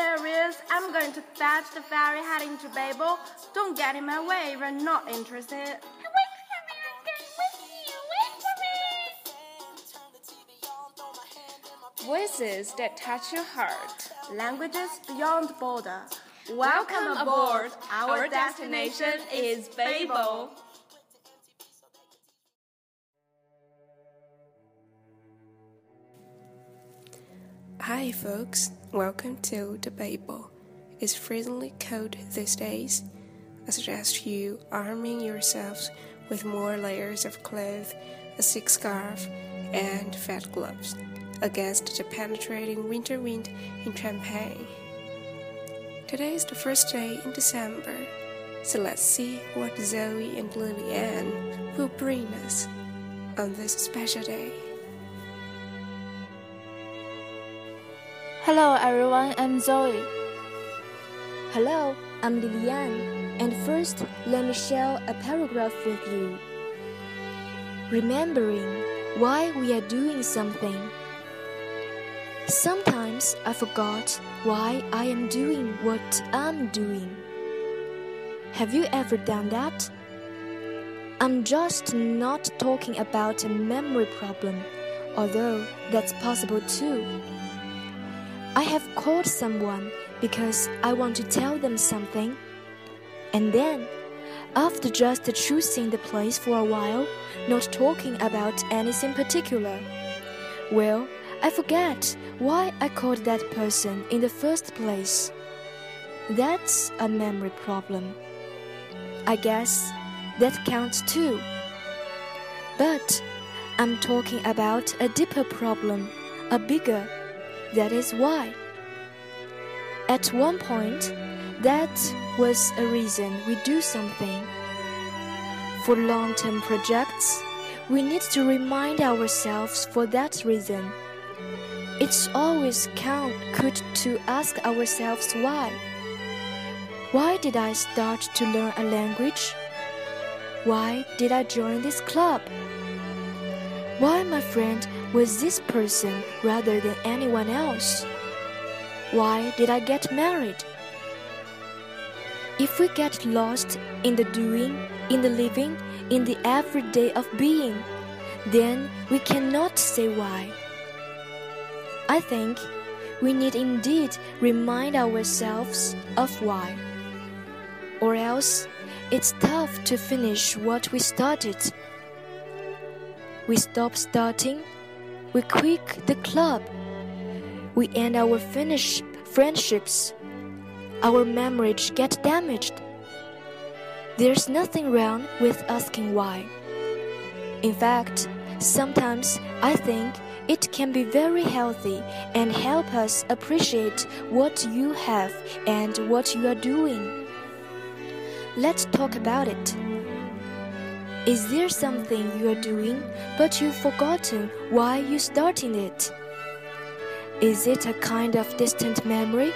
Serious. I'm going to fetch the ferry heading to Babel. Don't get in my way if you're not interested. Wait for me, I'm going with you. Wait for me. Voices that touch your heart. Languages beyond border. Welcome aboard. Our destination is Babel. Hi, folks. Welcome to the Babel. It's freezingly cold these days. I suggest you arming yourselves with more layers of clothes, a thick scarf, and fat gloves against the penetrating winter wind in Champagne. Today is the first day in December, so let's see what Zoe and Lillian will bring us on this special day. Hello everyone, I'm Zoe. Hello, I'm Lilian. And first, let me share a paragraph with you. Remembering why we are doing something. Sometimes I forgot why I am doing what I'm doing. Have you ever done that? I'm just not talking about a memory problem, although that's possible too. I have called someone because I want to tell them something. And then, after just choosing the place for a while, not talking about anything particular, well, I forget why I called that person in the first place. That's a memory problem. I guess that counts too. But I'm talking about a deeper problem, a bigger that is why. At one point, that was a reason we do something. For long term projects, we need to remind ourselves for that reason. It's always count good to ask ourselves why. Why did I start to learn a language? Why did I join this club? Why, my friend, was this person rather than anyone else? Why did I get married? If we get lost in the doing, in the living, in the everyday of being, then we cannot say why. I think we need indeed remind ourselves of why. Or else it's tough to finish what we started. We stop starting, we quit the club, we end our finish friendships, our marriage get damaged. There's nothing wrong with asking why. In fact, sometimes I think it can be very healthy and help us appreciate what you have and what you are doing. Let's talk about it. Is there something you are doing but you've forgotten why you started it? Is it a kind of distant memory?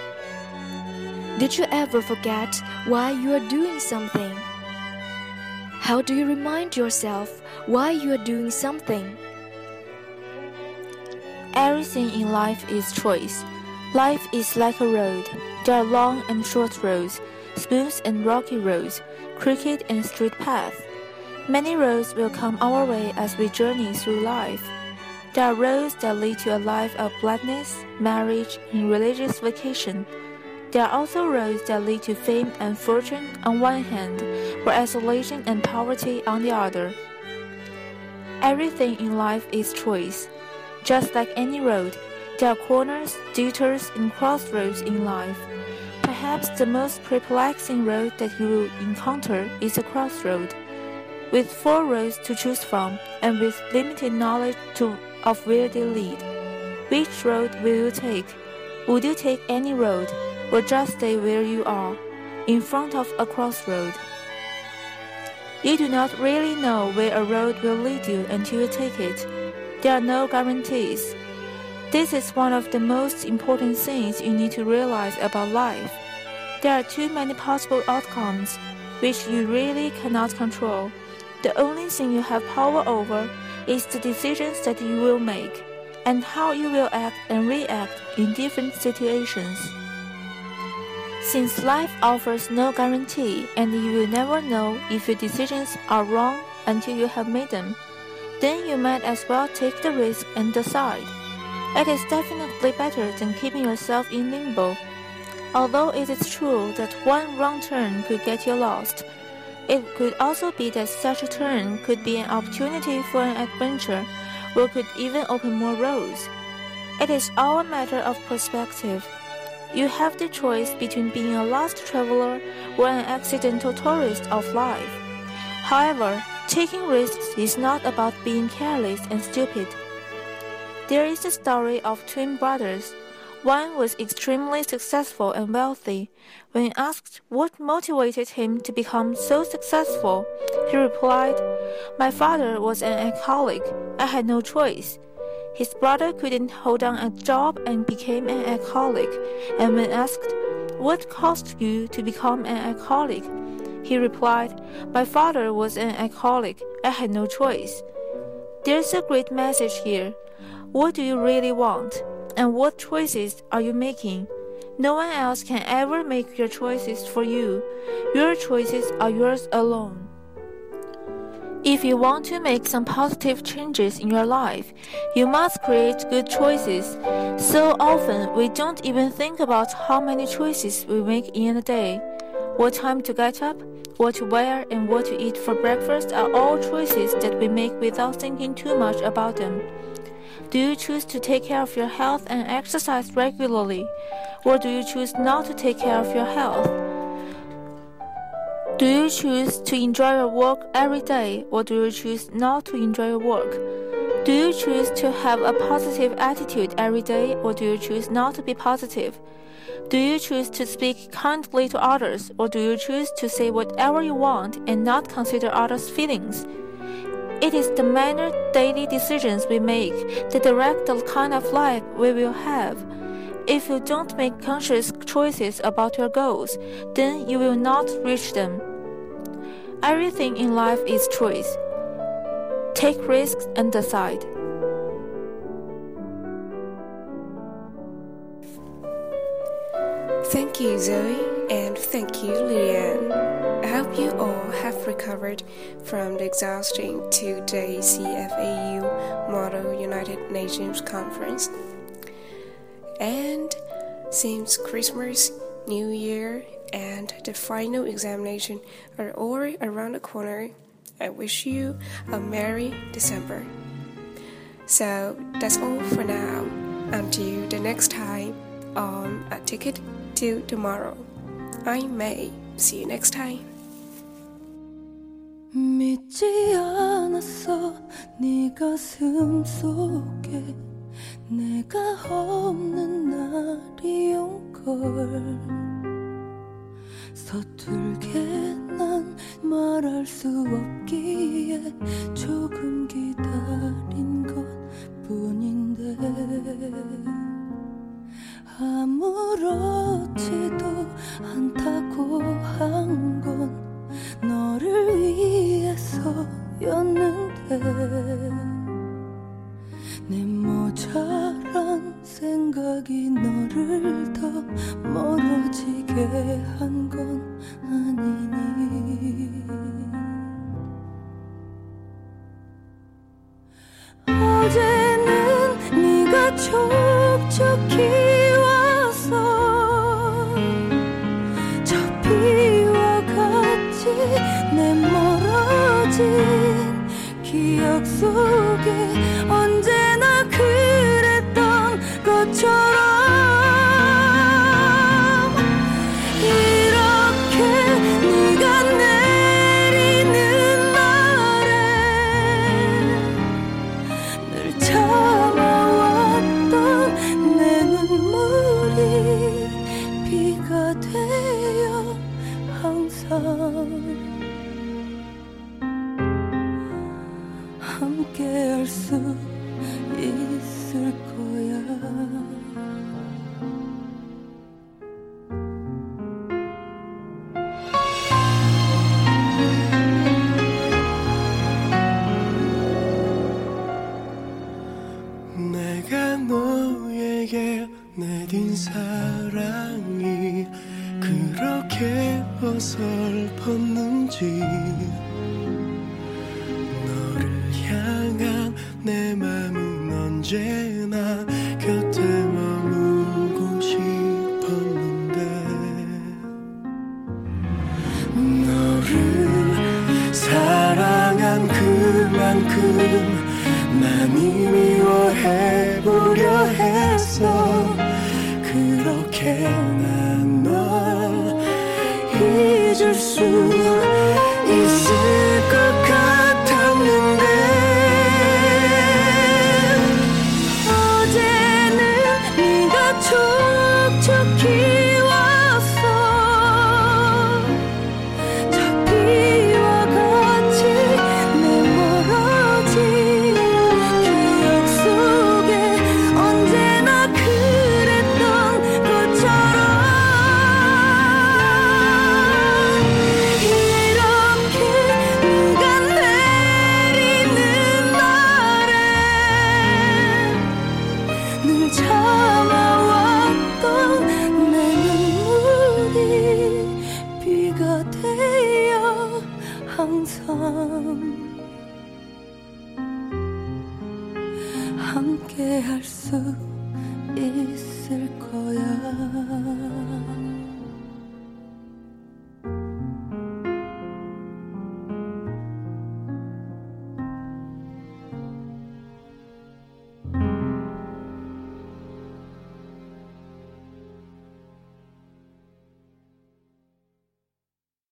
Did you ever forget why you are doing something? How do you remind yourself why you are doing something? Everything in life is choice. Life is like a road. There are long and short roads, smooth and rocky roads, crooked and straight paths. Many roads will come our way as we journey through life. There are roads that lead to a life of gladness, marriage, and religious vocation. There are also roads that lead to fame and fortune on one hand, or isolation and poverty on the other. Everything in life is choice. Just like any road, there are corners, detours, and crossroads in life. Perhaps the most perplexing road that you will encounter is a crossroad. With four roads to choose from and with limited knowledge to, of where they lead. Which road will you take? Would you take any road or just stay where you are, in front of a crossroad? You do not really know where a road will lead you until you take it. There are no guarantees. This is one of the most important things you need to realize about life. There are too many possible outcomes which you really cannot control. The only thing you have power over is the decisions that you will make and how you will act and react in different situations. Since life offers no guarantee and you will never know if your decisions are wrong until you have made them, then you might as well take the risk and decide. It is definitely better than keeping yourself in limbo. Although it is true that one wrong turn could get you lost, it could also be that such a turn could be an opportunity for an adventure or could even open more roads. It is all a matter of perspective. You have the choice between being a lost traveler or an accidental tourist of life. However, taking risks is not about being careless and stupid. There is the story of twin brothers. One was extremely successful and wealthy. When asked what motivated him to become so successful, he replied, My father was an alcoholic. I had no choice. His brother couldn't hold down a job and became an alcoholic. And when asked, What caused you to become an alcoholic? He replied, My father was an alcoholic. I had no choice. There's a great message here. What do you really want? And what choices are you making? No one else can ever make your choices for you. Your choices are yours alone. If you want to make some positive changes in your life, you must create good choices. So often, we don't even think about how many choices we make in a day. What time to get up, what to wear, and what to eat for breakfast are all choices that we make without thinking too much about them. Do you choose to take care of your health and exercise regularly? Or do you choose not to take care of your health? Do you choose to enjoy your work every day or do you choose not to enjoy your work? Do you choose to have a positive attitude every day or do you choose not to be positive? Do you choose to speak kindly to others or do you choose to say whatever you want and not consider others' feelings? It is the minor daily decisions we make that direct the kind of life we will have. If you don't make conscious choices about your goals, then you will not reach them. Everything in life is choice. Take risks and decide. Thank you, Zoe, and thank you, Lilian. I hope you all have recovered from the exhausting two day CFAU Model United Nations Conference. And since Christmas, New Year, and the final examination are all around the corner, I wish you a Merry December. So that's all for now. Until the next time on A Ticket to Tomorrow. I'm May. See you next time. 믿지 않았어. 네 가슴 속에 내가 없는 날이 온 걸. 서툴게 난 말할 수 없기에 생각이 너를 더 멀어지게 한 건 아니니. 어제는 네가 촉촉히 와서 저 비와 같이 내 멀어진 기억 속에 비가 되어 항상 사랑이 그렇게 벗어 함께 할 수 있을 거야.